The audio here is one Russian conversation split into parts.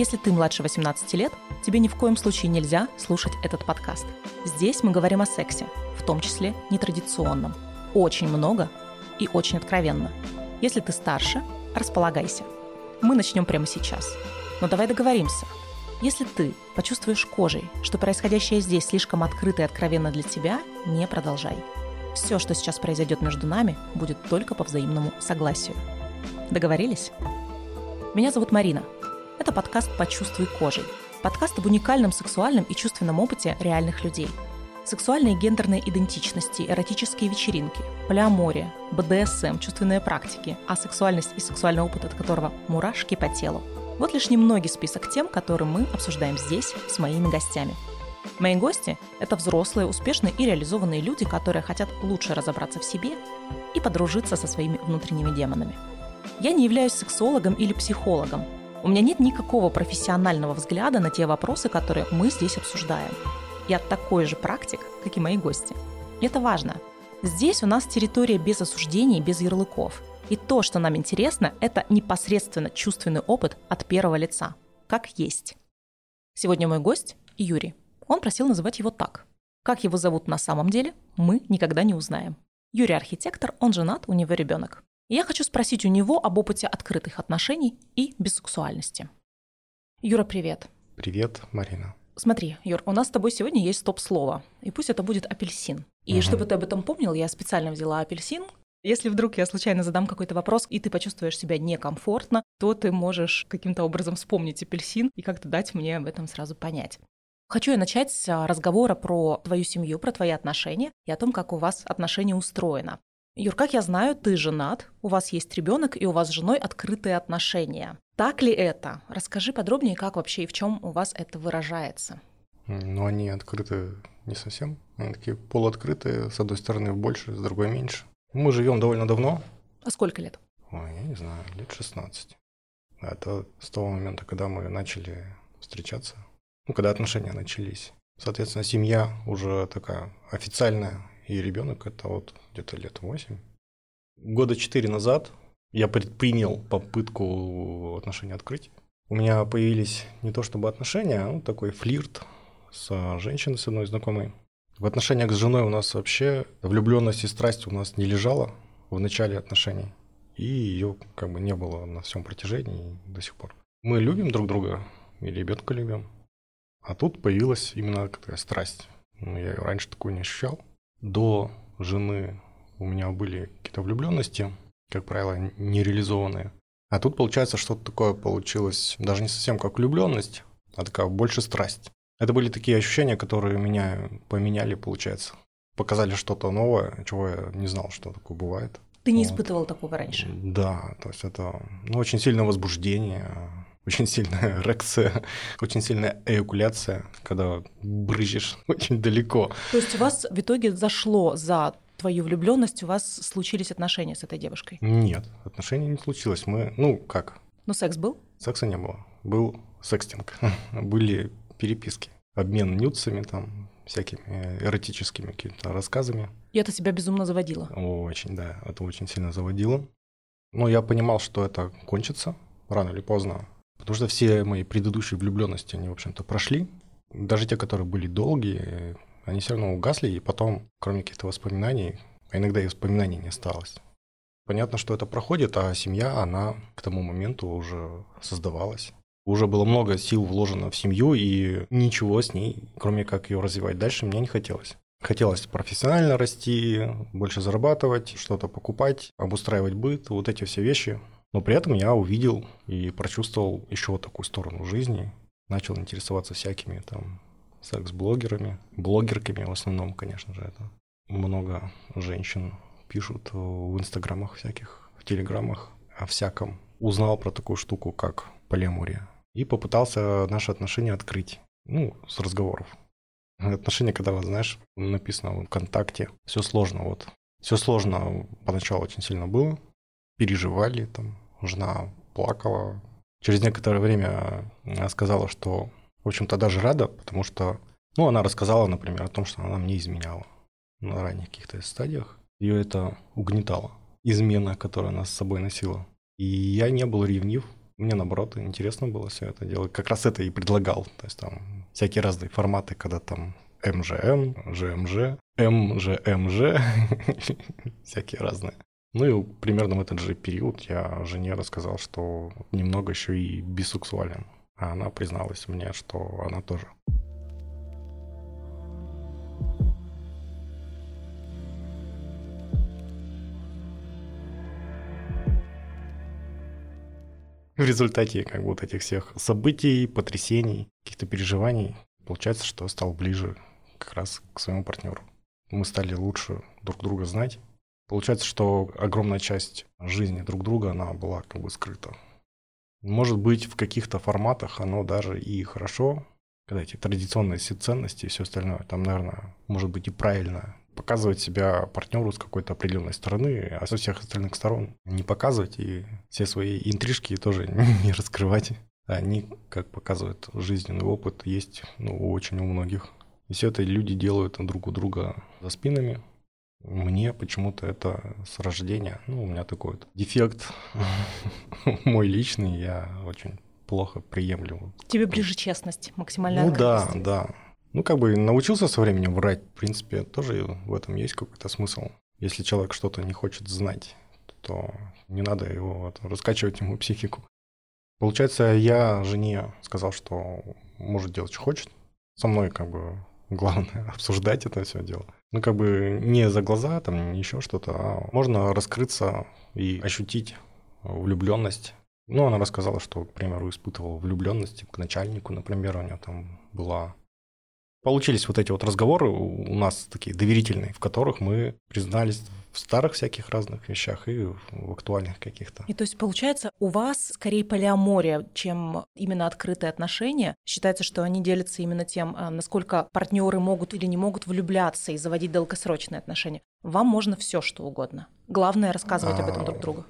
Если ты младше 18 лет, тебе ни в коем случае нельзя слушать этот подкаст. Здесь мы говорим о сексе, в том числе нетрадиционном. Очень много и очень откровенно. Если ты старше, располагайся. Мы начнем прямо сейчас. Но давай договоримся. Если ты почувствуешь кожей, что происходящее здесь слишком открыто и откровенно для тебя, не продолжай. Все, что сейчас произойдет между нами, будет только по взаимному согласию. Договорились? Меня зовут Марина – это подкаст «Почувствуй кожей». Подкаст об уникальном сексуальном и чувственном опыте реальных людей. Сексуальные и гендерные идентичности, эротические вечеринки, полиамория, БДСМ, чувственные практики, а сексуальность и сексуальный опыт, от которого мурашки по телу. Вот лишь немногий список тем, которые мы обсуждаем здесь с моими гостями. Мои гости – это взрослые, успешные и реализованные люди, которые хотят лучше разобраться в себе и подружиться со своими внутренними демонами. Я не являюсь сексологом или психологом, у меня нет никакого профессионального взгляда на те вопросы, которые мы здесь обсуждаем. Я такой же практик, как и мои гости. Это важно. Здесь у нас территория без осуждений, без ярлыков. И то, что нам интересно, это непосредственно чувственный опыт от первого лица, как есть. Сегодня мой гость Юрий. Он просил называть его так. Как его зовут на самом деле, мы никогда не узнаем. Юрий архитектор, он женат, у него ребенок. И я хочу спросить у него об опыте открытых отношений и бисексуальности. Юра, привет. Привет, Марина. Смотри, Юр, у нас с тобой сегодня есть стоп-слово, и пусть это будет апельсин. И угу. чтобы ты об этом помнил, я специально взяла апельсин. Если вдруг я случайно задам какой-то вопрос, и ты почувствуешь себя некомфортно, то ты можешь каким-то образом вспомнить апельсин и как-то дать мне об этом сразу понять. Хочу я начать с а, разговора про твою семью, про твои отношения и о том, как у вас отношения устроено. Юр, как я знаю, ты женат, у вас есть ребенок, и у вас с женой открытые отношения. Так ли это? Расскажи подробнее, как вообще и в чем у вас это выражается. Ну, они открыты не совсем. Они такие полуоткрытые, с одной стороны больше, с другой меньше. Мы живем довольно давно. А сколько лет? Ой, я не знаю, лет 16. Это с того момента, когда мы начали встречаться, ну, когда отношения начались. Соответственно, семья уже такая официальная, и ребенок это вот где-то лет 8. Года 4 назад я предпринял попытку отношения открыть. У меня появились не то чтобы отношения, а ну, такой флирт с женщиной, с одной знакомой. В отношениях с женой у нас вообще влюбленность и страсть у нас не лежала в начале отношений. И ее как бы не было на всем протяжении до сих пор. Мы любим друг друга и ребенка любим. А тут появилась именно такая страсть. Ну, я раньше такую не ощущал до жены у меня были какие-то влюбленности, как правило, нереализованные. А тут получается что-то такое получилось, даже не совсем как влюбленность, а такая больше страсть. Это были такие ощущения, которые меня поменяли, получается. Показали что-то новое, чего я не знал, что такое бывает. Ты не вот. испытывал такого раньше? Да, то есть это ну, очень сильное возбуждение, очень сильная эрекция, очень сильная эякуляция, когда брызжешь очень далеко. То есть у вас в итоге зашло за твою влюбленность, у вас случились отношения с этой девушкой? Нет, отношений не случилось. Мы, ну как? Ну секс был? Секса не было. Был секстинг. Были переписки. Обмен нюцами там, всякими эротическими какими-то рассказами. И это тебя безумно заводило? Очень, да. Это очень сильно заводило. Но я понимал, что это кончится рано или поздно. Потому что все мои предыдущие влюбленности, они, в общем-то, прошли. Даже те, которые были долгие, они все равно угасли, и потом, кроме каких-то воспоминаний, а иногда и воспоминаний не осталось. Понятно, что это проходит, а семья, она к тому моменту уже создавалась. Уже было много сил вложено в семью, и ничего с ней, кроме как ее развивать дальше, мне не хотелось. Хотелось профессионально расти, больше зарабатывать, что-то покупать, обустраивать быт, вот эти все вещи. Но при этом я увидел и прочувствовал еще такую сторону жизни. Начал интересоваться всякими там секс-блогерами, блогерками в основном, конечно же, это. Много женщин пишут в инстаграмах всяких, в телеграммах о всяком. Узнал про такую штуку, как полиамория. И попытался наши отношения открыть. Ну, с разговоров. Отношения, когда, вот, знаешь, написано в ВКонтакте, все сложно, вот. Все сложно поначалу очень сильно было, переживали, там, жена плакала. Через некоторое время она сказала, что, в общем-то, даже рада, потому что, ну, она рассказала, например, о том, что она мне изменяла на ранних каких-то стадиях. Ее это угнетало. Измена, которая она с собой носила. И я не был ревнив. Мне, наоборот, интересно было все это делать. Как раз это и предлагал. То есть там всякие разные форматы, когда там МЖМ, ЖМЖ, МЖМЖ, всякие разные. Ну и примерно в этот же период я жене рассказал, что немного еще и бисексуален. А она призналась мне, что она тоже. в результате как бы вот этих всех событий, потрясений, каких-то переживаний, получается, что стал ближе как раз к своему партнеру. Мы стали лучше друг друга знать. Получается, что огромная часть жизни друг друга, она была как бы скрыта. Может быть, в каких-то форматах оно даже и хорошо, когда эти традиционные ценности и все остальное, там, наверное, может быть и правильно показывать себя партнеру с какой-то определенной стороны, а со всех остальных сторон не показывать и все свои интрижки тоже не раскрывать. Они, как показывает жизненный опыт, есть ну, очень у многих. И все это люди делают друг у друга за спинами. Мне почему-то это с рождения, ну, у меня такой вот дефект мой личный, я очень плохо приемлю. Тебе ближе честность, максимальная Ну да, да. Ну, как бы научился со временем врать, в принципе, тоже в этом есть какой-то смысл. Если человек что-то не хочет знать, то не надо его вот, раскачивать ему психику. Получается, я жене сказал, что может делать, что хочет. Со мной как бы главное обсуждать это все дело. Ну, как бы не за глаза, там, еще что-то, а можно раскрыться и ощутить влюбленность. Ну, она рассказала, что, к примеру, испытывала влюбленность к начальнику, например, у нее там была Получились вот эти вот разговоры у нас такие доверительные, в которых мы признались в старых всяких разных вещах и в актуальных каких-то. И то есть получается, у вас скорее полиамория, чем именно открытые отношения. Считается, что они делятся именно тем, а, насколько партнеры могут или не могут влюбляться и заводить долгосрочные отношения. Вам можно все что угодно. Главное рассказывать об этом друг а, другу.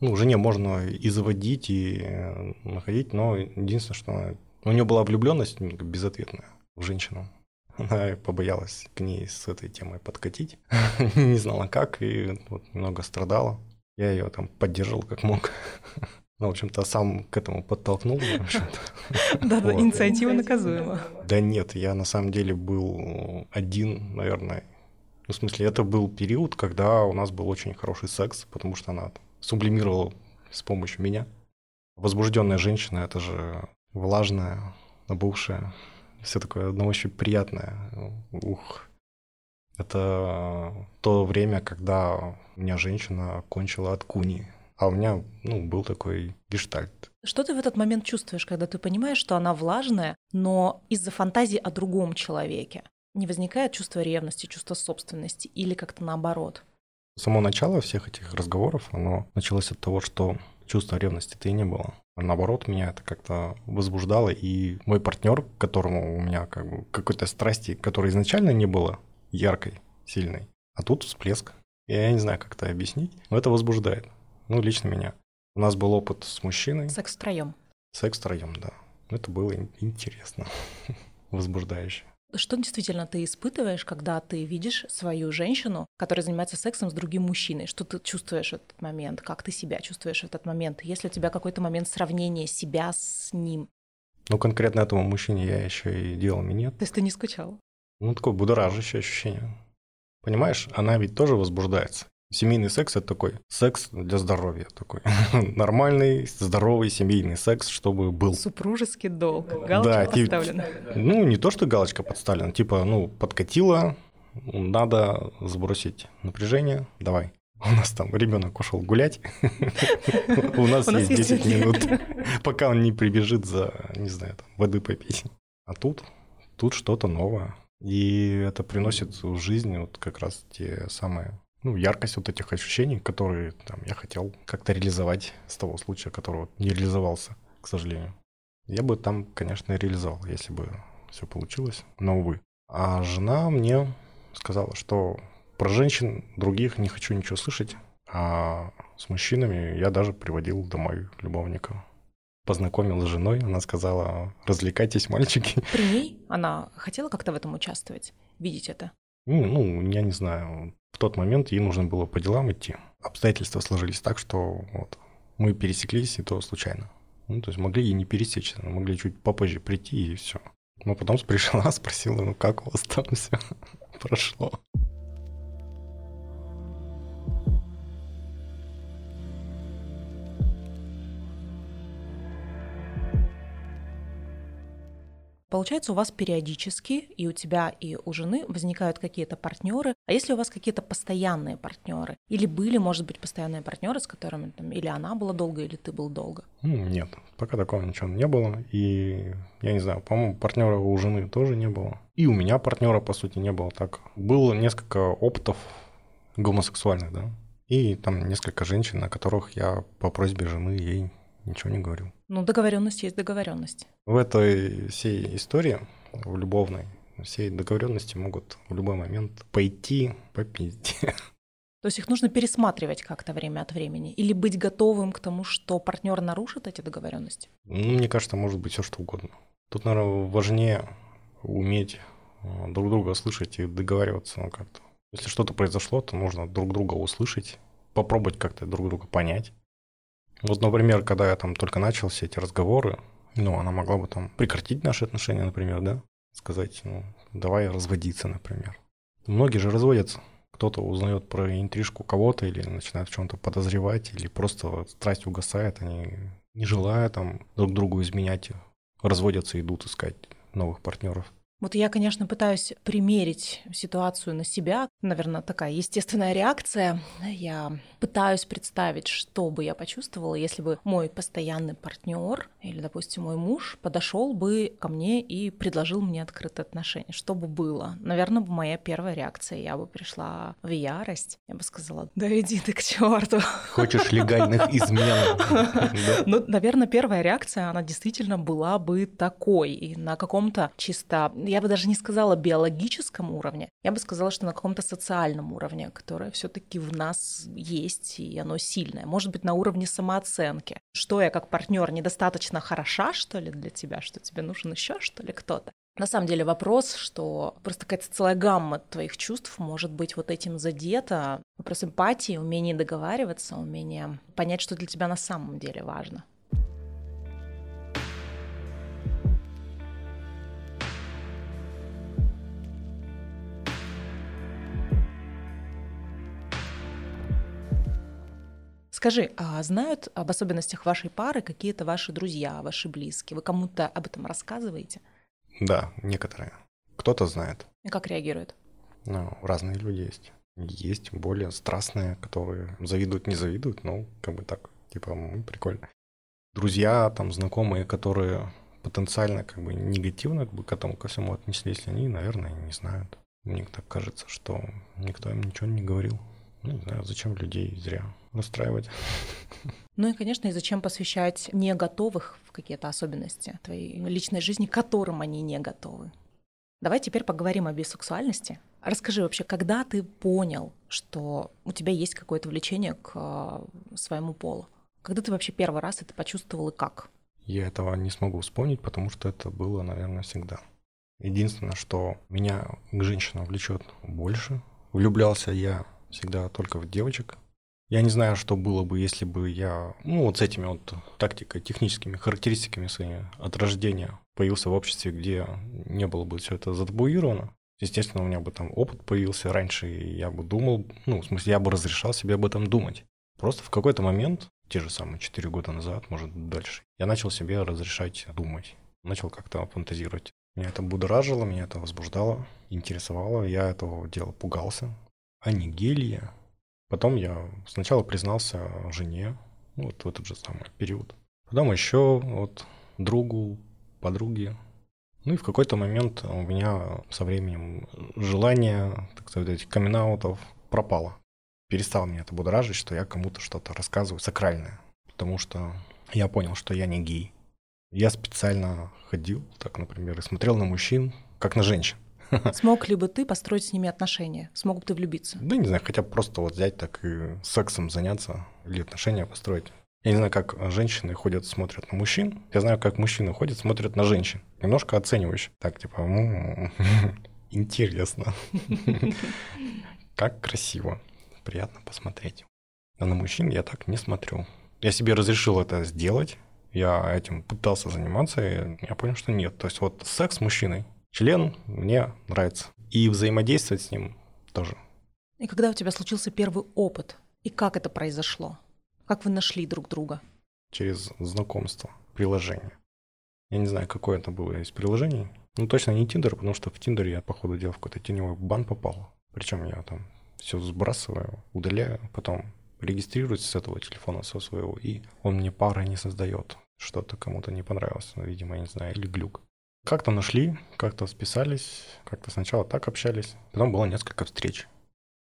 Ну, жене можно и заводить, и э, находить, но единственное, что у нее была влюбленность безответная в женщину. Она побоялась к ней с этой темой подкатить, не знала как, и вот немного страдала. Я ее там поддерживал как мог. Ну, в общем-то, сам к этому подтолкнул. Да-да, инициатива наказуема. Да нет, я на самом деле был один, наверное. Ну, в смысле, это был период, когда у нас был очень хороший секс, потому что она сублимировала с помощью меня. Возбужденная женщина, это же влажная, набухшая, все такое на ощупь приятное. Ух. Это то время, когда у меня женщина кончила от куни. А у меня, ну, был такой гештальт. Что ты в этот момент чувствуешь, когда ты понимаешь, что она влажная, но из-за фантазии о другом человеке? Не возникает чувство ревности, чувство собственности или как-то наоборот? Само начало всех этих разговоров, оно началось от того, что чувства ревности-то и не было. Наоборот, меня это как-то возбуждало, и мой партнер, которому у меня как бы какой-то страсти, которой изначально не было яркой, сильной, а тут всплеск. Я не знаю, как это объяснить, но это возбуждает. Ну, лично меня. У нас был опыт с мужчиной. Секс втроем. Секс втроем, да. Это было интересно, возбуждающе. Что действительно ты испытываешь, когда ты видишь свою женщину, которая занимается сексом с другим мужчиной? Что ты чувствуешь в этот момент? Как ты себя чувствуешь в этот момент? Есть ли у тебя какой-то момент сравнения себя с ним? Ну, конкретно этому мужчине я еще и делал минет. То есть ты не скучал? Ну, такое будоражащее ощущение. Понимаешь, она ведь тоже возбуждается. Семейный секс – это такой секс для здоровья. Такой нормальный, здоровый семейный секс, чтобы был. Супружеский долг. Галочка да, подставлена. Тип, ну, не то, что галочка подставлена. Типа, ну, подкатила, надо сбросить напряжение, давай. У нас там ребенок ушел гулять. У нас есть 10 минут, пока он не прибежит за, не знаю, воды попить. А тут, тут что-то новое. И это приносит в жизнь вот как раз те самые ну, яркость вот этих ощущений, которые там, я хотел как-то реализовать с того случая, который не реализовался, к сожалению. Я бы там, конечно, реализовал, если бы все получилось, но, увы. А жена мне сказала, что про женщин других не хочу ничего слышать, а с мужчинами я даже приводил домой любовника. Познакомил с женой, она сказала, развлекайтесь, мальчики. При ней она хотела как-то в этом участвовать, видеть это? Ну, ну, я не знаю. В тот момент ей нужно было по делам идти. Обстоятельства сложились так, что вот мы пересеклись, и то случайно. Ну, то есть могли и не пересечься, могли чуть попозже прийти и все. Но потом пришла, спросила, ну как у вас там все прошло. Получается, у вас периодически и у тебя, и у жены возникают какие-то партнеры. А если у вас какие-то постоянные партнеры? Или были, может быть, постоянные партнеры, с которыми там, или она была долго, или ты был долго? Нет, пока такого ничего не было. И я не знаю, по-моему, партнера у жены тоже не было. И у меня партнера, по сути, не было. Так, было несколько опытов гомосексуальных, да. И там несколько женщин, на которых я по просьбе жены ей ничего не говорил. Ну, договоренность есть договоренность. В этой всей истории, в любовной, все договоренности могут в любой момент пойти по пизде. То есть их нужно пересматривать как-то время от времени или быть готовым к тому, что партнер нарушит эти договоренности? Ну, мне кажется, может быть все что угодно. Тут, наверное, важнее уметь э, друг друга слышать и договариваться ну, как-то. Если что-то произошло, то нужно друг друга услышать, попробовать как-то друг друга понять. Вот, например, когда я там только начал все эти разговоры, ну, она могла бы там прекратить наши отношения, например, да? Сказать, ну, давай разводиться, например. Многие же разводятся. Кто-то узнает про интрижку кого-то или начинает в чем-то подозревать, или просто страсть угасает, они не желая там друг другу изменять, разводятся, идут искать новых партнеров. Вот я, конечно, пытаюсь примерить ситуацию на себя. Наверное, такая естественная реакция. Я пытаюсь представить, что бы я почувствовала, если бы мой постоянный партнер или, допустим, мой муж подошел бы ко мне и предложил мне открытые отношения. Что бы было? Наверное, моя первая реакция. Я бы пришла в ярость. Я бы сказала, да иди ты к черту. Хочешь легальных измен? Ну, наверное, первая реакция, она действительно была бы такой. И на каком-то чисто я бы даже не сказала биологическом уровне, я бы сказала, что на каком-то социальном уровне, которое все-таки в нас есть, и оно сильное. Может быть, на уровне самооценки. Что я как партнер недостаточно хороша, что ли, для тебя, что тебе нужен еще, что ли, кто-то. На самом деле вопрос, что просто какая-то целая гамма твоих чувств может быть вот этим задета. Вопрос эмпатии, умение договариваться, умение понять, что для тебя на самом деле важно. Скажи, а знают об особенностях вашей пары какие-то ваши друзья, ваши близкие? Вы кому-то об этом рассказываете? Да, некоторые. Кто-то знает. И как реагирует? Ну, разные люди есть. Есть более страстные, которые завидуют, не завидуют, но как бы так, типа, прикольно. Друзья, там, знакомые, которые потенциально как бы негативно как бы, к этому ко всему отнеслись, они, наверное, не знают. Мне так кажется, что никто им ничего не говорил. Ну, не знаю, зачем людей зря расстраивать. Ну и, конечно, и зачем посвящать не готовых в какие-то особенности твоей личной жизни, которым они не готовы. Давай теперь поговорим о бисексуальности. Расскажи вообще, когда ты понял, что у тебя есть какое-то влечение к э, своему полу? Когда ты вообще первый раз это почувствовал и как? Я этого не смогу вспомнить, потому что это было, наверное, всегда. Единственное, что меня к женщинам влечет больше. Влюблялся я всегда только в девочек. Я не знаю, что было бы, если бы я, ну, вот с этими вот тактикой, техническими характеристиками своими от рождения появился в обществе, где не было бы все это затабуировано. Естественно, у меня бы там опыт появился раньше, и я бы думал, ну, в смысле, я бы разрешал себе об этом думать. Просто в какой-то момент, те же самые 4 года назад, может, дальше, я начал себе разрешать думать. Начал как-то фантазировать. Меня это будоражило, меня это возбуждало, интересовало, я этого дела пугался. Анигелия, Потом я сначала признался жене, вот в этот же самый период. Потом еще вот другу, подруге. Ну и в какой-то момент у меня со временем желание, так сказать, камин пропало. Перестал меня это будоражить, что я кому-то что-то рассказываю сакральное. Потому что я понял, что я не гей. Я специально ходил, так, например, и смотрел на мужчин, как на женщин. Смог ли бы ты построить с ними отношения? Смог бы ты влюбиться? Да не знаю, хотя бы просто вот взять так и сексом заняться или отношения построить. Я не знаю, как женщины ходят, смотрят на мужчин. Я знаю, как мужчины ходят, смотрят на женщин. Немножко оценивающе. Так, типа, интересно. Как красиво. Приятно посмотреть. А на мужчин я так не смотрю. Я себе разрешил это сделать. Я этим пытался заниматься, и я понял, что нет. То есть вот секс с мужчиной, член мне нравится. И взаимодействовать с ним тоже. И когда у тебя случился первый опыт, и как это произошло? Как вы нашли друг друга? Через знакомство, приложение. Я не знаю, какое это было из приложений. Ну, точно не Тиндер, потому что в Тиндере я, по ходу дела, в какой-то теневой бан попал. Причем я там все сбрасываю, удаляю, потом регистрируюсь с этого телефона, со своего, и он мне пары не создает. Что-то кому-то не понравилось, ну, видимо, я не знаю, или глюк. Как-то нашли, как-то списались, как-то сначала так общались, потом было несколько встреч.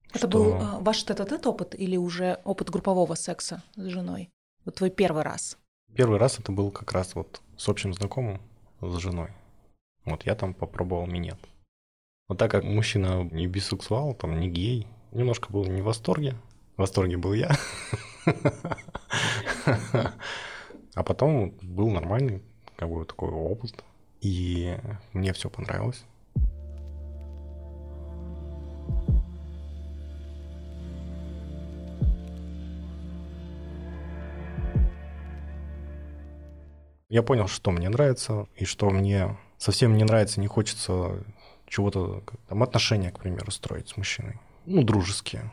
Это что... был а, ваш этот опыт или уже опыт группового секса с женой? Вот твой первый раз? Первый раз это был как раз вот с общим знакомым, с женой. Вот я там попробовал минет. Вот так как мужчина не бисексуал, там не гей, немножко был не в восторге. В восторге был я. А потом был нормальный как бы такой опыт. И мне все понравилось. Я понял, что мне нравится, и что мне совсем не нравится, не хочется чего-то, там, отношения, к примеру, строить с мужчиной. Ну, дружеские.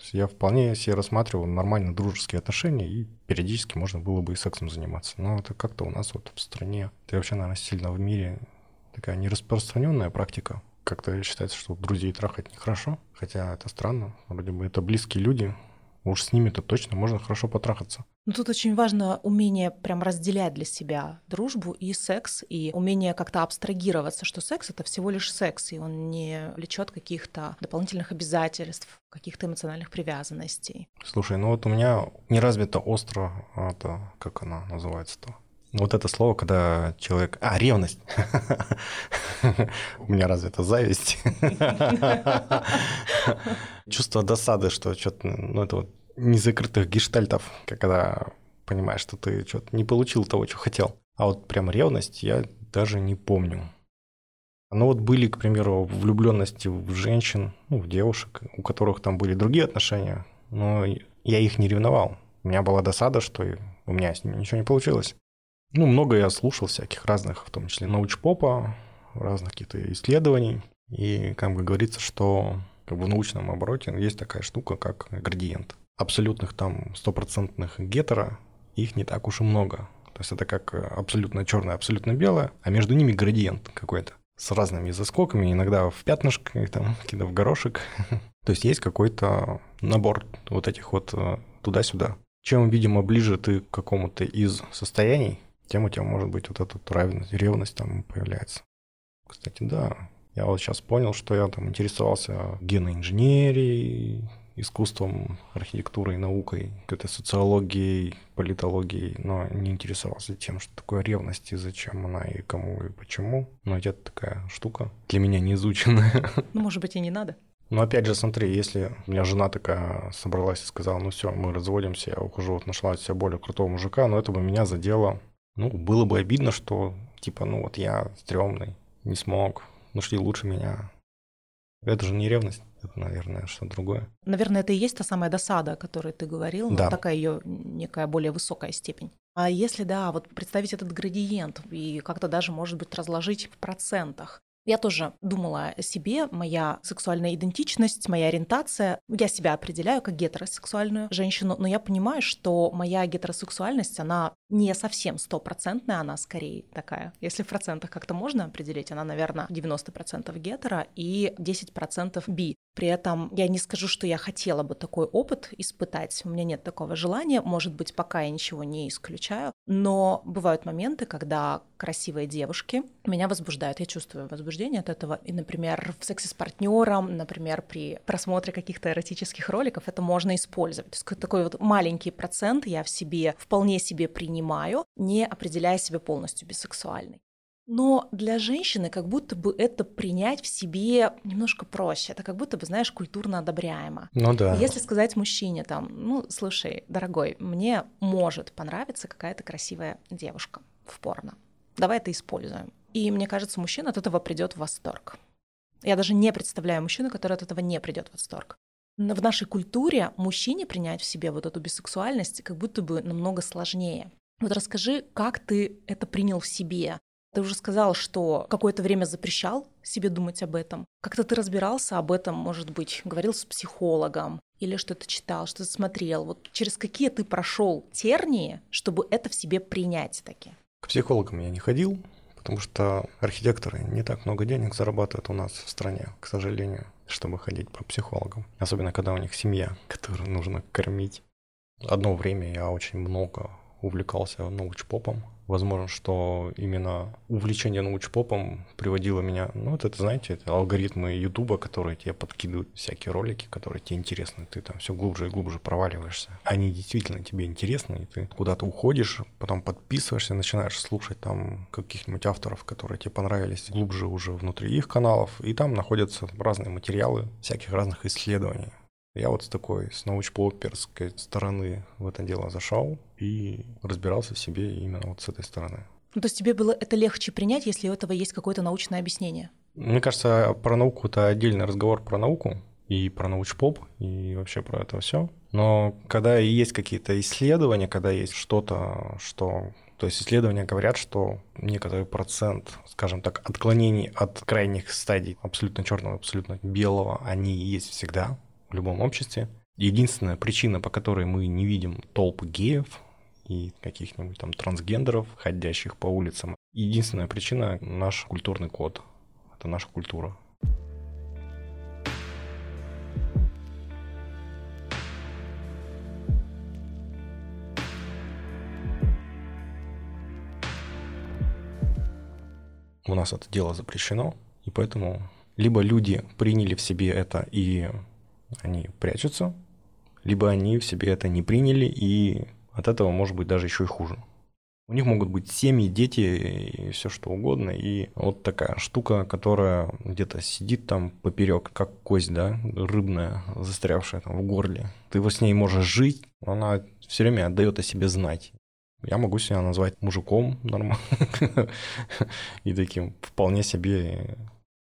Есть я вполне себе рассматривал нормально дружеские отношения, и периодически можно было бы и сексом заниматься. Но это как-то у нас вот в стране, это вообще, наверное, сильно в мире такая нераспространенная практика. Как-то считается, что друзей трахать нехорошо, хотя это странно. Вроде бы это близкие люди, Уж с ними-то точно можно хорошо потрахаться. Ну, тут очень важно умение прям разделять для себя дружбу и секс, и умение как-то абстрагироваться, что секс — это всего лишь секс, и он не влечет каких-то дополнительных обязательств, каких-то эмоциональных привязанностей. Слушай, ну вот у меня не развито остро, а это, как она называется-то? Вот это слово, когда человек... А, ревность. У меня развита зависть. Чувство досады, что что-то... Ну, это вот незакрытых гештальтов, когда понимаешь, что ты что-то не получил того, что хотел. А вот прям ревность я даже не помню. Ну вот были, к примеру, влюбленности в женщин, ну, в девушек, у которых там были другие отношения, но я их не ревновал. У меня была досада, что у меня ничего не получилось. Ну, много я слушал всяких разных, в том числе научпопа, разных каких-то исследований. И как бы говорится, что как бы в научном обороте есть такая штука, как градиент. Абсолютных там стопроцентных гетеро, их не так уж и много. То есть это как абсолютно черное, абсолютно белое, а между ними градиент какой-то с разными заскоками, иногда в пятнышко, там, какие-то в горошек. То есть есть какой-то набор вот этих вот э, туда-сюда. Чем, видимо, ближе ты к какому-то из состояний, тем у тебя может быть вот эта ревность, ревность там появляется. Кстати, да, я вот сейчас понял, что я там интересовался геноинженерией, искусством, архитектурой, наукой, какой-то социологией, политологией, но не интересовался тем, что такое ревность и зачем она и кому и почему. Но это такая штука для меня не изученная. Ну, может быть, и не надо. Но опять же, смотри, если у меня жена такая собралась и сказала, ну все, мы разводимся, я ухожу, вот нашла себе более крутого мужика, но это бы меня задело ну, было бы обидно, что, типа, ну вот я стрёмный, не смог, нашли лучше меня. Это же не ревность, это, наверное, что-то другое. Наверное, это и есть та самая досада, о которой ты говорил, да. такая ее некая более высокая степень. А если, да, вот представить этот градиент и как-то даже, может быть, разложить в процентах, я тоже думала о себе, моя сексуальная идентичность, моя ориентация. Я себя определяю как гетеросексуальную женщину, но я понимаю, что моя гетеросексуальность, она не совсем стопроцентная, она скорее такая. Если в процентах как-то можно определить, она, наверное, 90% гетера и 10% би. При этом я не скажу, что я хотела бы такой опыт испытать. У меня нет такого желания. Может быть, пока я ничего не исключаю. Но бывают моменты, когда красивые девушки меня возбуждают. Я чувствую возбуждение от этого. И, например, в сексе с партнером, например, при просмотре каких-то эротических роликов это можно использовать. То есть такой вот маленький процент я в себе вполне себе принимаю, не определяя себя полностью бисексуальной. Но для женщины как будто бы это принять в себе немножко проще. Это как будто бы, знаешь, культурно одобряемо. Ну да. Если сказать мужчине там, ну, слушай, дорогой, мне может понравиться какая-то красивая девушка в порно. Давай это используем. И мне кажется, мужчина от этого придет в восторг. Я даже не представляю мужчину, который от этого не придет в восторг. Но в нашей культуре мужчине принять в себе вот эту бисексуальность как будто бы намного сложнее. Вот расскажи, как ты это принял в себе? Ты уже сказал, что какое-то время запрещал себе думать об этом. Как-то ты разбирался об этом, может быть, говорил с психологом или что-то читал, что-то смотрел. Вот через какие ты прошел тернии, чтобы это в себе принять таки? К психологам я не ходил, потому что архитекторы не так много денег зарабатывают у нас в стране, к сожалению, чтобы ходить по психологам. Особенно, когда у них семья, которую нужно кормить. Одно время я очень много увлекался научпопом, Возможно, что именно увлечение научпопом приводило меня... Ну, это, знаете, это алгоритмы Ютуба, которые тебе подкидывают всякие ролики, которые тебе интересны. Ты там все глубже и глубже проваливаешься. Они действительно тебе интересны, и ты куда-то уходишь, потом подписываешься, начинаешь слушать там каких-нибудь авторов, которые тебе понравились глубже уже внутри их каналов, и там находятся разные материалы всяких разных исследований. Я вот с такой, с научпоперской стороны в это дело зашел и разбирался в себе именно вот с этой стороны. Ну, то есть тебе было это легче принять, если у этого есть какое-то научное объяснение? Мне кажется, про науку это отдельный разговор про науку и про научпоп, и вообще про это все. Но когда есть какие-то исследования, когда есть что-то, что то есть исследования говорят, что некоторый процент, скажем так, отклонений от крайних стадий абсолютно черного, абсолютно белого, они есть всегда в любом обществе. Единственная причина, по которой мы не видим толпы геев и каких-нибудь там трансгендеров, ходящих по улицам, единственная причина — наш культурный код. Это наша культура. У нас это дело запрещено, и поэтому либо люди приняли в себе это и они прячутся, либо они в себе это не приняли, и от этого может быть даже еще и хуже. У них могут быть семьи, дети и все что угодно. И вот такая штука, которая где-то сидит там поперек, как кость, да, рыбная, застрявшая там в горле. Ты вот с ней можешь жить, она все время отдает о себе знать. Я могу себя назвать мужиком нормально и таким вполне себе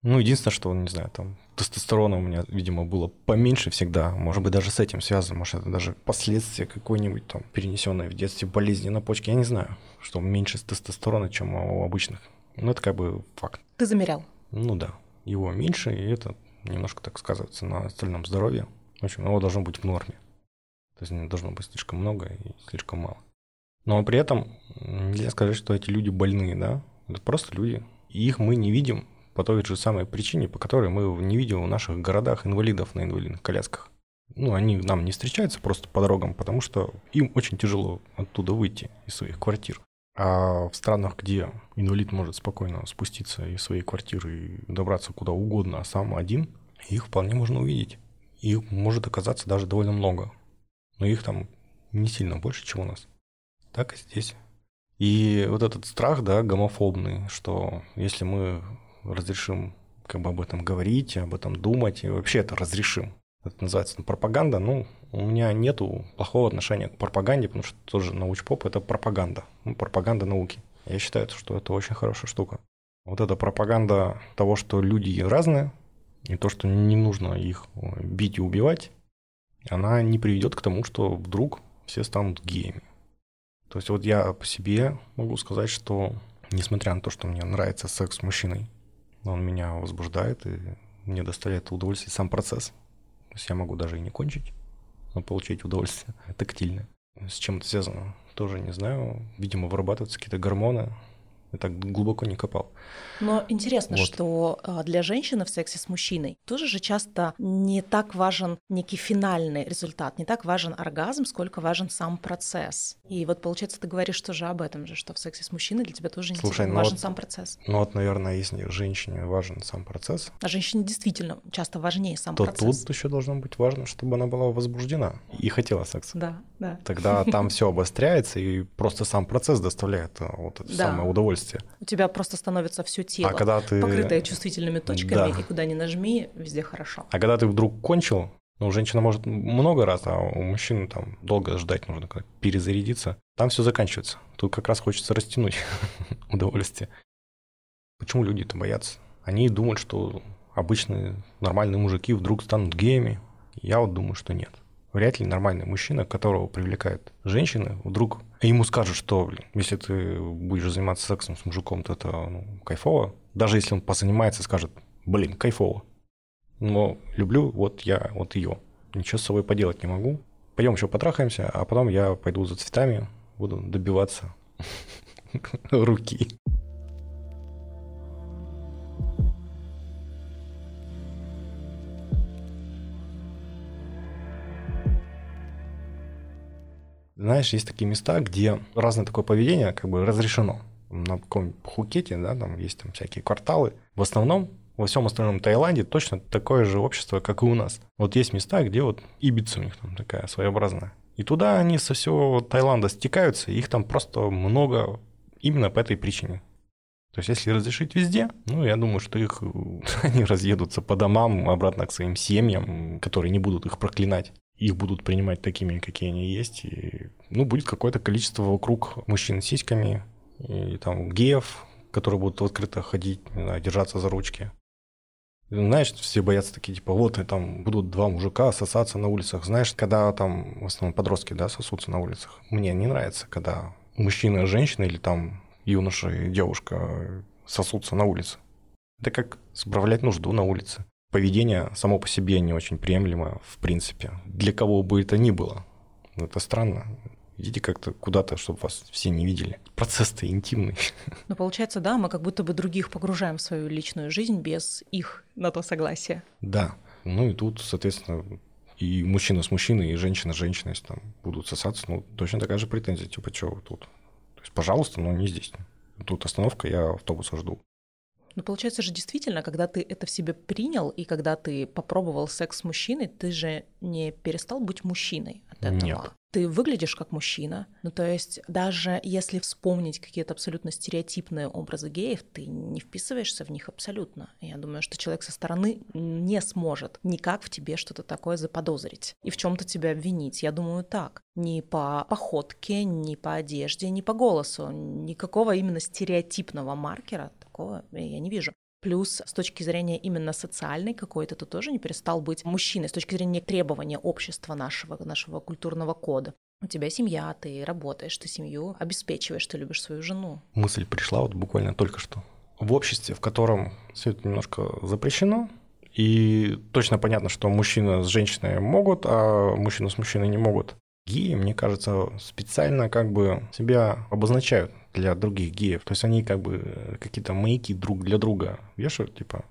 ну, единственное, что, не знаю, там тестостерона у меня, видимо, было поменьше всегда. Может быть, даже с этим связано. Может, это даже последствия какой-нибудь там перенесенной в детстве болезни на почке. Я не знаю, что меньше тестостерона, чем у обычных. Ну, это как бы факт. Ты замерял? Ну да. Его меньше, и это немножко так сказывается на остальном здоровье. В общем, его должно быть в норме. То есть не должно быть слишком много и слишком мало. Но при этом нельзя сказать, что эти люди больные, да? Это просто люди. И их мы не видим, по той же самой причине, по которой мы не видим в наших городах инвалидов на инвалидных колясках. Ну, они нам не встречаются просто по дорогам, потому что им очень тяжело оттуда выйти из своих квартир. А в странах, где инвалид может спокойно спуститься из своей квартиры и добраться куда угодно, а сам один, их вполне можно увидеть. Их может оказаться даже довольно много. Но их там не сильно больше, чем у нас. Так и здесь. И вот этот страх, да, гомофобный, что если мы разрешим как бы об этом говорить, об этом думать, и вообще это разрешим. Это называется ну, пропаганда. Ну, у меня нету плохого отношения к пропаганде, потому что тоже научпоп – это пропаганда, ну, пропаганда науки. Я считаю, что это очень хорошая штука. Вот эта пропаганда того, что люди разные, и то, что не нужно их бить и убивать, она не приведет к тому, что вдруг все станут геями. То есть вот я по себе могу сказать, что несмотря на то, что мне нравится секс с мужчиной, он меня возбуждает, и мне доставляет удовольствие сам процесс. То есть я могу даже и не кончить, но получить удовольствие тактильное. С чем это связано, тоже не знаю. Видимо, вырабатываются какие-то гормоны, я так глубоко не копал. Но интересно, вот. что а, для женщины в сексе с мужчиной тоже же часто не так важен некий финальный результат, не так важен оргазм, сколько важен сам процесс. И вот получается, ты говоришь тоже об этом же, что в сексе с мужчиной для тебя тоже не Слушай, ну важен вот, сам процесс. Ну вот, наверное, если женщине важен сам процесс. А женщине действительно часто важнее сам то процесс. тут еще должно быть важно, чтобы она была возбуждена и хотела секса. Да, да. Тогда там все обостряется, и просто сам процесс доставляет а, вот это самое удовольствие. У тебя просто становится все тело, а когда ты... покрытое чувствительными точками, да. и куда ни нажми, везде хорошо. А когда ты вдруг кончил, ну, женщина может много раз, а у мужчин там долго ждать нужно, как перезарядиться. Там все заканчивается. Тут как раз хочется растянуть удовольствие. Почему люди это боятся? Они думают, что обычные нормальные мужики вдруг станут геями. Я вот думаю, что нет. Вряд ли нормальный мужчина, которого привлекает женщина, вдруг ему скажут, что блин, если ты будешь заниматься сексом с мужиком, то это ну, кайфово. Даже если он позанимается, скажет, блин, кайфово. Но люблю вот я, вот ее. Ничего с собой поделать не могу. Пойдем еще потрахаемся, а потом я пойду за цветами, буду добиваться руки. Знаешь, есть такие места, где разное такое поведение как бы разрешено. На каком-нибудь Пхукете, да, там есть там всякие кварталы. В основном во всем остальном Таиланде точно такое же общество, как и у нас. Вот есть места, где вот Ибица у них там такая своеобразная. И туда они со всего Таиланда стекаются, их там просто много именно по этой причине. То есть если разрешить везде, ну, я думаю, что их, они разъедутся по домам обратно к своим семьям, которые не будут их проклинать их будут принимать такими, какие они есть, и, ну, будет какое-то количество вокруг мужчин с сиськами, и там геев, которые будут открыто ходить, не знаю, держаться за ручки. Знаешь, все боятся такие, типа, вот, и там будут два мужика сосаться на улицах. Знаешь, когда там в основном подростки, да, сосутся на улицах. Мне не нравится, когда мужчина, женщина или там юноша и девушка сосутся на улице. Это как справлять нужду на улице поведение само по себе не очень приемлемо, в принципе, для кого бы это ни было. Это странно. Идите как-то куда-то, чтобы вас все не видели. Процесс-то интимный. Ну, получается, да, мы как будто бы других погружаем в свою личную жизнь без их на то согласия. Да. Ну и тут, соответственно, и мужчина с мужчиной, и женщина с женщиной, если там будут сосаться, ну, точно такая же претензия, типа, что вы тут? То есть, пожалуйста, но не здесь. Тут остановка, я автобуса жду. Ну, получается же действительно, когда ты это в себе принял, и когда ты попробовал секс с мужчиной, ты же не перестал быть мужчиной от этого. Нет. Ты выглядишь как мужчина. Ну, то есть, даже если вспомнить какие-то абсолютно стереотипные образы геев, ты не вписываешься в них абсолютно. Я думаю, что человек со стороны не сможет никак в тебе что-то такое заподозрить и в чем-то тебя обвинить. Я думаю, так. Ни по походке, ни по одежде, ни по голосу. Никакого именно стереотипного маркера такого я не вижу. Плюс с точки зрения именно социальной какой-то, ты тоже не перестал быть мужчиной, с точки зрения требования общества нашего, нашего культурного кода. У тебя семья, ты работаешь, ты семью обеспечиваешь, ты любишь свою жену. Мысль пришла вот буквально только что. В обществе, в котором все это немножко запрещено, и точно понятно, что мужчина с женщиной могут, а мужчина с мужчиной не могут. Геи, мне кажется, специально как бы себя обозначают для других геев. То есть они как бы э, какие-то маяки друг для друга вешают, типа,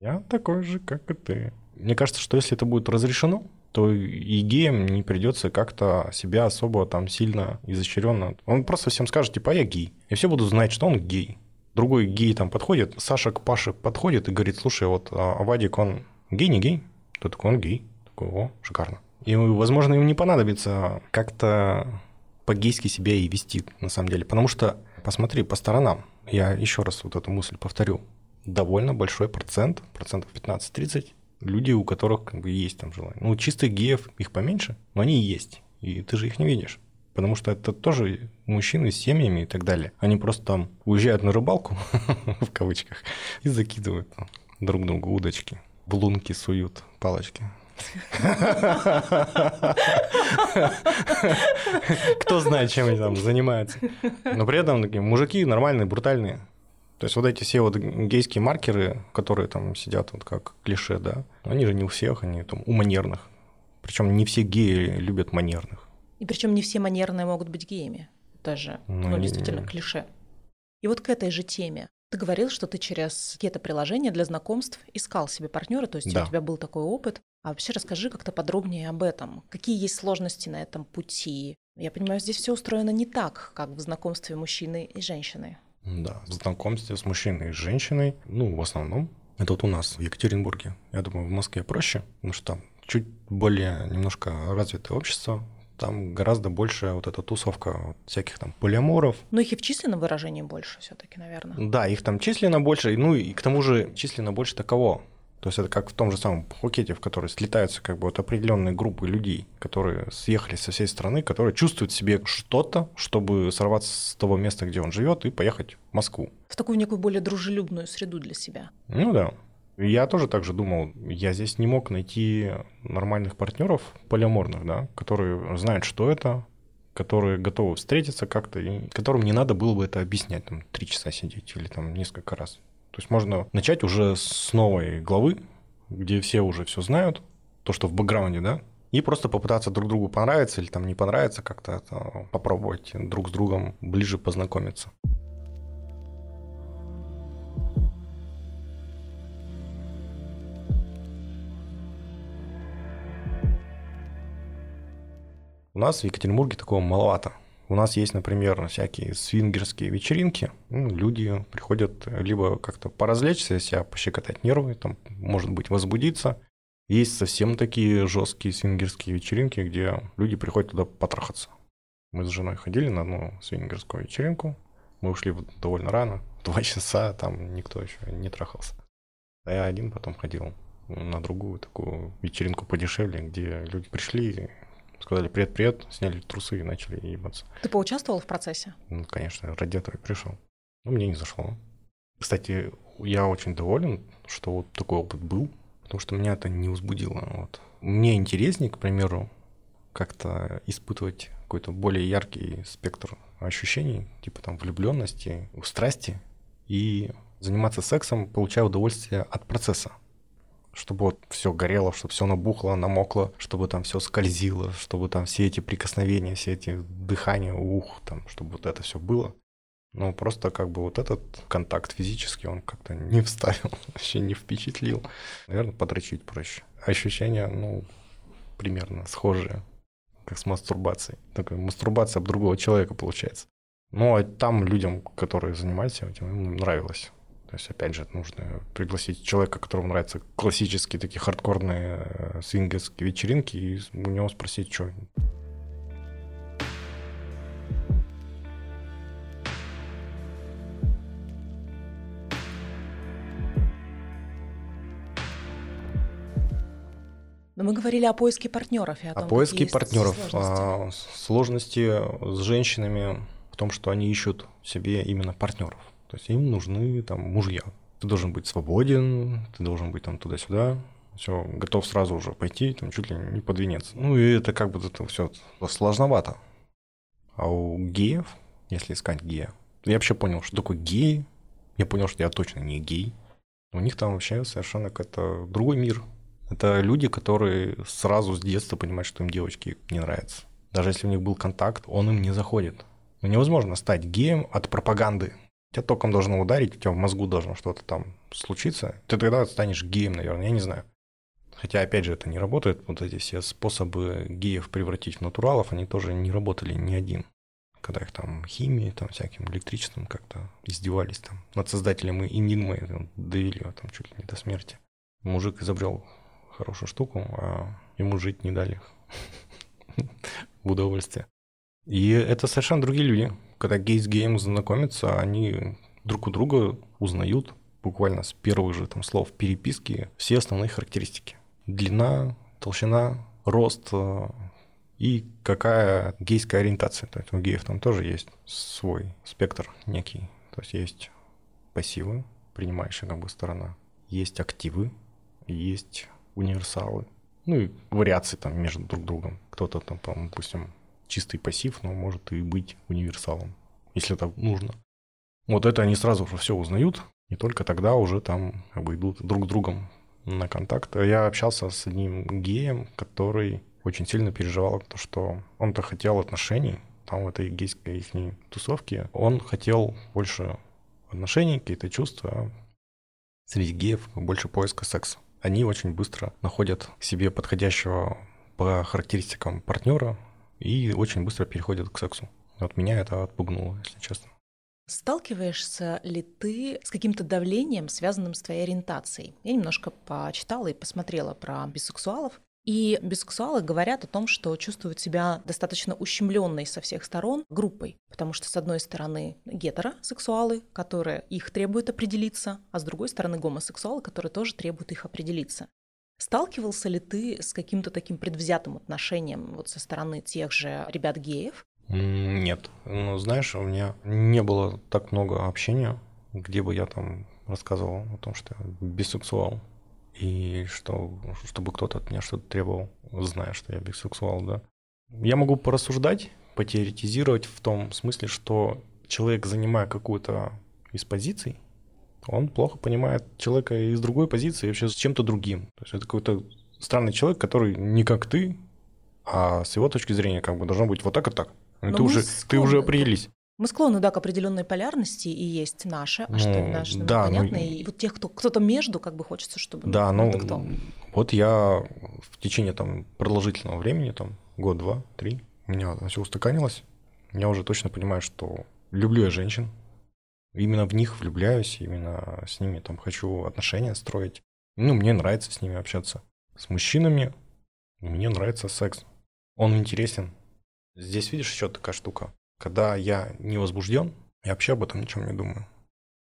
я такой же, как и ты. Мне кажется, что если это будет разрешено, то и геям не придется как-то себя особо там сильно изощренно. Он просто всем скажет, типа, а я гей. И все будут знать, что он гей. Другой гей там подходит, Саша к Паше подходит и говорит, слушай, вот а Вадик, он гей, не гей? Тот такой, он гей. Такой, о, шикарно. И, возможно, им не понадобится как-то по-гейски себя и вести, на самом деле. Потому что, посмотри, по сторонам, я еще раз вот эту мысль повторю, довольно большой процент, процентов 15-30, люди, у которых как бы есть там желание. Ну, чистых геев их поменьше, но они есть, и ты же их не видишь. Потому что это тоже мужчины с семьями и так далее. Они просто там уезжают на рыбалку, в кавычках, и закидывают друг другу удочки. В лунки суют палочки. Кто знает, чем они там занимаются. Но при этом такие мужики нормальные, брутальные. То есть вот эти все вот гейские маркеры, которые там сидят вот как клише, да, они же не у всех, они там у манерных. Причем не все геи любят манерных. И причем не все манерные могут быть геями. Даже, ну, ну действительно, клише. И вот к этой же теме. Ты говорил, что ты через какие-то приложения для знакомств искал себе партнера, то есть да. у тебя был такой опыт. А вообще расскажи как-то подробнее об этом. Какие есть сложности на этом пути? Я понимаю, здесь все устроено не так, как в знакомстве мужчины и женщины. Да, в знакомстве с мужчиной и женщиной, ну, в основном, это вот у нас в Екатеринбурге. Я думаю, в Москве проще, потому что там чуть более немножко развитое общество, там гораздо больше вот эта тусовка всяких там полиаморов. Но их и в численном выражении больше все таки наверное. Да, их там численно больше, ну и к тому же численно больше таково. То есть это как в том же самом Пхукете, в который слетаются как бы вот определенные группы людей, которые съехали со всей страны, которые чувствуют в себе что-то, чтобы сорваться с того места, где он живет, и поехать в Москву. В такую некую более дружелюбную среду для себя. Ну да. Я тоже так же думал, я здесь не мог найти нормальных партнеров полиаморных, да, которые знают, что это, которые готовы встретиться как-то, и которым не надо было бы это объяснять, там, три часа сидеть или там несколько раз. То есть можно начать уже с новой главы, где все уже все знают, то, что в бэкграунде, да, и просто попытаться друг другу понравиться или там не понравиться, как-то попробовать друг с другом ближе познакомиться. У нас в Екатеринбурге такого маловато. У нас есть, например, всякие свингерские вечеринки. Ну, люди приходят либо как-то поразвлечься, себя пощекотать нервы, там, может быть, возбудиться. Есть совсем такие жесткие свингерские вечеринки, где люди приходят туда потрахаться. Мы с женой ходили на одну свингерскую вечеринку. Мы ушли довольно рано, два часа, там никто еще не трахался. А я один потом ходил на другую такую вечеринку подешевле, где люди пришли, сказали привет-привет, сняли трусы и начали ебаться. Ты поучаствовал в процессе? Ну, конечно, ради этого и пришел. Но мне не зашло. Кстати, я очень доволен, что вот такой опыт был, потому что меня это не возбудило. Вот. Мне интереснее, к примеру, как-то испытывать какой-то более яркий спектр ощущений, типа там влюбленности, страсти, и заниматься сексом, получая удовольствие от процесса чтобы вот все горело, чтобы все набухло, намокло, чтобы там все скользило, чтобы там все эти прикосновения, все эти дыхания, ух, там, чтобы вот это все было. Ну, просто как бы вот этот контакт физический, он как-то не вставил, вообще не впечатлил. Наверное, подрочить проще. Ощущения, ну, примерно схожие, как с мастурбацией. Такая мастурбация об другого человека получается. Ну, а там людям, которые занимались этим, им нравилось. То есть, опять же, нужно пригласить человека, которому нравятся классические такие хардкорные э, свингерские вечеринки, и у него спросить, что Но мы говорили о поиске партнеров и о, о том, поиске партнеров, сложности. сложности с женщинами в том, что они ищут себе именно партнеров. То есть им нужны там мужья. Ты должен быть свободен, ты должен быть там туда-сюда, все, готов сразу уже пойти, там чуть ли не под венец. Ну и это как бы это все сложновато. А у геев, если искать гея, я вообще понял, что такое геи. Я понял, что я точно не гей. У них там вообще совершенно какой-то другой мир. Это люди, которые сразу с детства понимают, что им девочки не нравятся. Даже если у них был контакт, он им не заходит. Но невозможно стать геем от пропаганды. Тебя током должно ударить, у тебя в мозгу должно что-то там случиться. Ты тогда станешь геем, наверное, я не знаю. Хотя, опять же, это не работает. Вот эти все способы геев превратить в натуралов, они тоже не работали ни один. Когда их там химией, там всяким электричеством как-то издевались там над создателем и Нинмы, довели его там чуть ли не до смерти. Мужик изобрел хорошую штуку, а ему жить не дали в удовольствие. И это совершенно другие люди когда с геем знакомятся, они друг у друга узнают буквально с первых же там слов переписки все основные характеристики. Длина, толщина, рост э, и какая гейская ориентация. То есть у геев там тоже есть свой спектр некий. То есть есть пассивы, принимающая как бы сторона, есть активы, есть универсалы, ну и вариации там между друг другом. Кто-то там, допустим, чистый пассив, но может и быть универсалом, если это нужно. Вот это они сразу все узнают, и только тогда уже там как бы идут друг с другом на контакт. Я общался с одним геем, который очень сильно переживал то, что он-то хотел отношений, там в этой гейской их тусовке, он хотел больше отношений, какие-то чувства. А среди геев больше поиска секса. Они очень быстро находят себе подходящего по характеристикам партнера, и очень быстро переходят к сексу. Вот меня это отпугнуло, если честно. Сталкиваешься ли ты с каким-то давлением, связанным с твоей ориентацией? Я немножко почитала и посмотрела про бисексуалов. И бисексуалы говорят о том, что чувствуют себя достаточно ущемленной со всех сторон группой, потому что с одной стороны гетеросексуалы, которые их требуют определиться, а с другой стороны гомосексуалы, которые тоже требуют их определиться. Сталкивался ли ты с каким-то таким предвзятым отношением вот со стороны тех же ребят-геев? Нет. Ну, знаешь, у меня не было так много общения, где бы я там рассказывал о том, что я бисексуал. и что, чтобы кто-то от меня что-то требовал, зная, что я бисексуал, да. Я могу порассуждать, потеоретизировать в том смысле, что человек, занимая какую-то из позиций, он плохо понимает человека из другой позиции вообще с чем-то другим. То есть это какой-то странный человек, который не как ты, а с его точки зрения как бы должно быть вот так и так. И ты уже, ты уже определись. Мы склонны, да, к определенной полярности, и есть наше, а ну, что наше, ну, да, понятно. Ну, и вот тех, кто кто-то между, как бы хочется, чтобы. Да, ну, ну кто? вот я в течение там продолжительного времени, там год, два, три, у меня все устаканилось. Я уже точно понимаю, что люблю я женщин, именно в них влюбляюсь, именно с ними там хочу отношения строить. Ну, мне нравится с ними общаться. С мужчинами мне нравится секс. Он интересен. Здесь видишь еще такая штука. Когда я не возбужден, я вообще об этом ничем не думаю.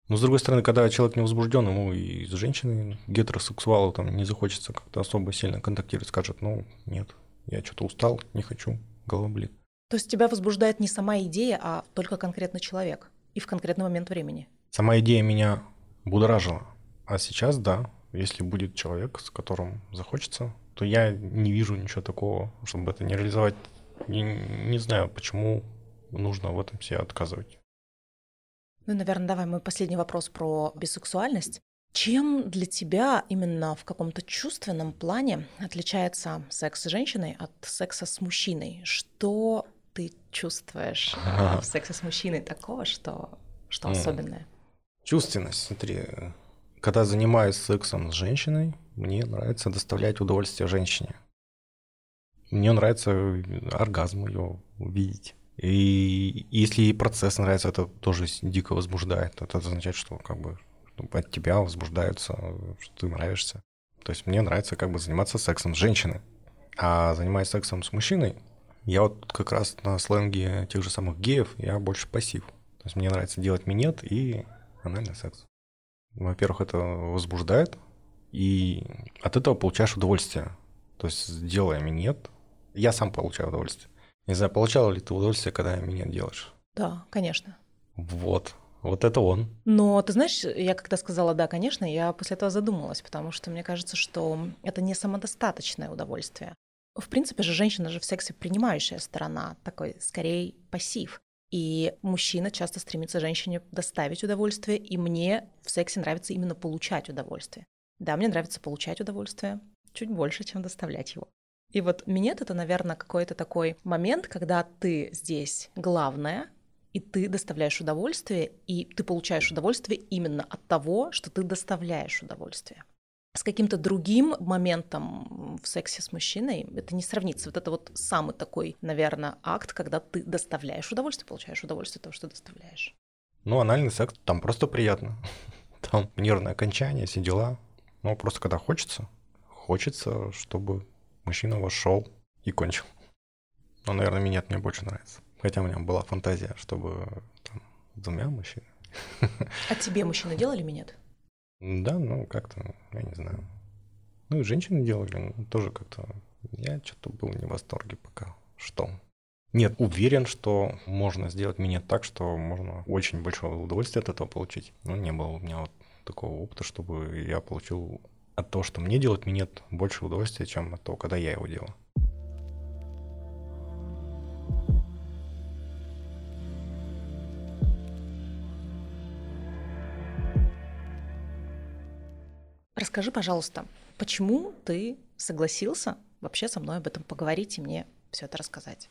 Но с другой стороны, когда человек не возбужден, ему и с женщиной гетеросексуалу там не захочется как-то особо сильно контактировать, скажет, ну нет, я что-то устал, не хочу, голова болит. То есть тебя возбуждает не сама идея, а только конкретный человек и в конкретный момент времени? Сама идея меня будоражила. А сейчас, да, если будет человек, с которым захочется, то я не вижу ничего такого, чтобы это не реализовать. Не, не знаю, почему нужно в этом себе отказывать. Ну, наверное, давай мой последний вопрос про бисексуальность. Чем для тебя именно в каком-то чувственном плане отличается секс с женщиной от секса с мужчиной? Что ты чувствуешь в сексе с мужчиной такого, что, что особенное? Чувственность, смотри. Когда занимаюсь сексом с женщиной, мне нравится доставлять удовольствие женщине. Мне нравится оргазм ее увидеть. И если ей процесс нравится, это тоже дико возбуждает. Это означает, что как бы от тебя возбуждаются, что ты нравишься. То есть мне нравится как бы заниматься сексом с женщиной. А занимаясь сексом с мужчиной, я вот как раз на сленге тех же самых геев, я больше пассив. То есть мне нравится делать минет и анальный секс. Во-первых, это возбуждает, и от этого получаешь удовольствие. То есть, делая минет, я сам получаю удовольствие. Не знаю, получала ли ты удовольствие, когда минет делаешь? Да, конечно. Вот. Вот это он. Но ты знаешь, я когда сказала да, конечно, я после этого задумалась, потому что мне кажется, что это не самодостаточное удовольствие. В принципе же женщина же в сексе принимающая сторона, такой скорее пассив. И мужчина часто стремится женщине доставить удовольствие, и мне в сексе нравится именно получать удовольствие. Да, мне нравится получать удовольствие чуть больше, чем доставлять его. И вот минет — это, наверное, какой-то такой момент, когда ты здесь главное, и ты доставляешь удовольствие, и ты получаешь удовольствие именно от того, что ты доставляешь удовольствие с каким-то другим моментом в сексе с мужчиной это не сравнится. Вот это вот самый такой, наверное, акт, когда ты доставляешь удовольствие, получаешь удовольствие от того, что доставляешь. Ну, анальный секс, там просто приятно. Там нервное окончание, все дела. Ну, просто когда хочется, хочется, чтобы мужчина вошел и кончил. Ну, наверное, минет мне больше нравится. Хотя у меня была фантазия, чтобы там, двумя мужчинами. А тебе мужчины делали минет? Да, ну как-то, я не знаю. Ну и женщины делали, ну, тоже как-то... Я что-то был не в восторге пока. Что? Нет, уверен, что можно сделать меня так, что можно очень большое удовольствие от этого получить. Но не было у меня вот такого опыта, чтобы я получил от того, что мне делать минет, больше удовольствия, чем от того, когда я его делаю. Расскажи, пожалуйста, почему ты согласился вообще со мной об этом поговорить и мне все это рассказать?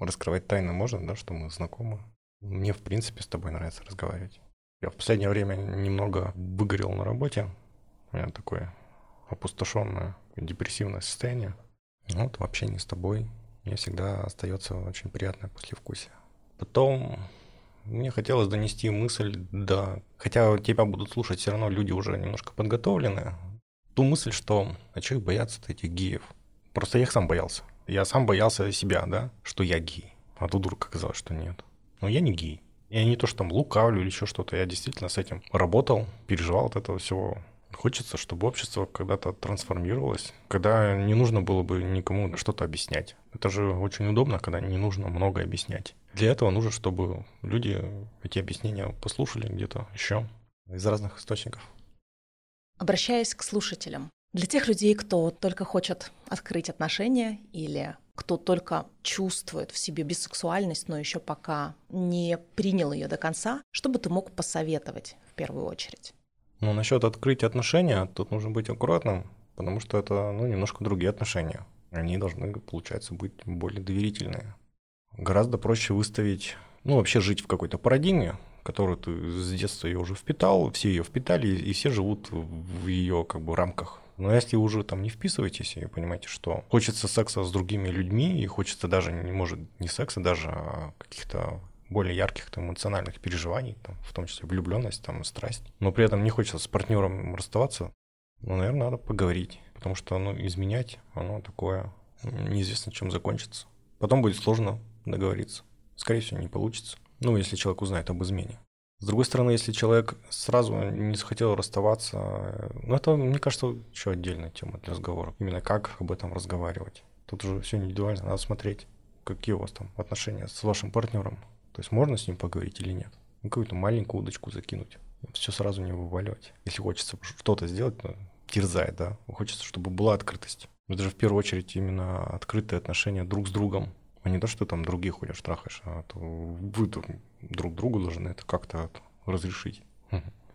Раскрывать тайны можно, да, что мы знакомы. Мне, в принципе, с тобой нравится разговаривать. Я в последнее время немного выгорел на работе. У меня такое опустошенное, депрессивное состояние. Вот в общении с тобой мне всегда остается очень приятное послевкусие. Потом мне хотелось донести мысль, да, хотя тебя будут слушать все равно люди уже немножко подготовленные, ту мысль, что а что их бояться-то этих геев? Просто я их сам боялся. Я сам боялся себя, да, что я гей. А тут вдруг оказалось, что нет. Но я не гей. Я не то, что там лукавлю или еще что-то. Я действительно с этим работал, переживал от этого всего. Хочется, чтобы общество когда-то трансформировалось, когда не нужно было бы никому что-то объяснять. Это же очень удобно, когда не нужно много объяснять. Для этого нужно, чтобы люди эти объяснения послушали где-то еще из разных источников. Обращаясь к слушателям, Для тех людей, кто только хочет открыть отношения или кто только чувствует в себе бисексуальность, но еще пока не принял ее до конца, что бы ты мог посоветовать в первую очередь? Ну, насчет открытия отношения, тут нужно быть аккуратным, потому что это, ну, немножко другие отношения. Они должны, получается, быть более доверительные. Гораздо проще выставить, ну, вообще жить в какой-то парадигме, которую ты с детства ее уже впитал, все ее впитали, и все живут в ее как бы рамках. Но если уже там не вписываетесь и понимаете, что хочется секса с другими людьми, и хочется даже, не может, не секса, даже а каких-то более ярких там, эмоциональных переживаний, там, в том числе влюбленность, там, страсть, но при этом не хочется с партнером расставаться, ну, наверное, надо поговорить, потому что ну, изменять, оно такое, неизвестно, чем закончится. Потом будет сложно договориться. Скорее всего, не получится. Ну, если человек узнает об измене. С другой стороны, если человек сразу не захотел расставаться, ну это, мне кажется, еще отдельная тема для разговора. Именно как об этом разговаривать. Тут уже все индивидуально, надо смотреть, какие у вас там отношения с вашим партнером. То есть можно с ним поговорить или нет. Ну, какую-то маленькую удочку закинуть. Все сразу не вываливать. Если хочется что-то сделать, ну, терзает, да. Хочется, чтобы была открытость. Это же в первую очередь именно открытые отношения друг с другом. А не то, что там других ходишь, трахаешь, а то вы друг другу должны это как-то разрешить.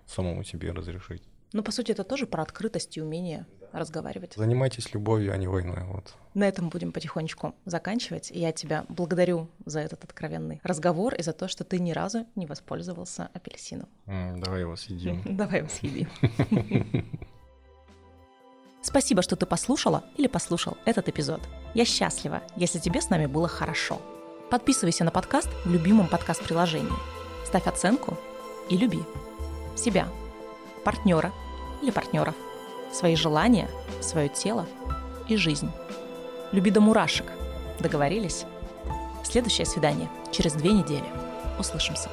Самому себе разрешить. Ну, по сути, это тоже про открытость и умение разговаривать. Занимайтесь любовью, а не войной. Вот. На этом будем потихонечку заканчивать. Я тебя благодарю за этот откровенный разговор и за то, что ты ни разу не воспользовался апельсином. давай его съедим. Давай его съедим. Спасибо, что ты послушала или послушал этот эпизод. Я счастлива, если тебе с нами было хорошо. Подписывайся на подкаст в любимом подкаст-приложении. Ставь оценку и люби себя, партнера или партнеров, свои желания, свое тело и жизнь. Люби до мурашек. Договорились? Следующее свидание через две недели. Услышимся.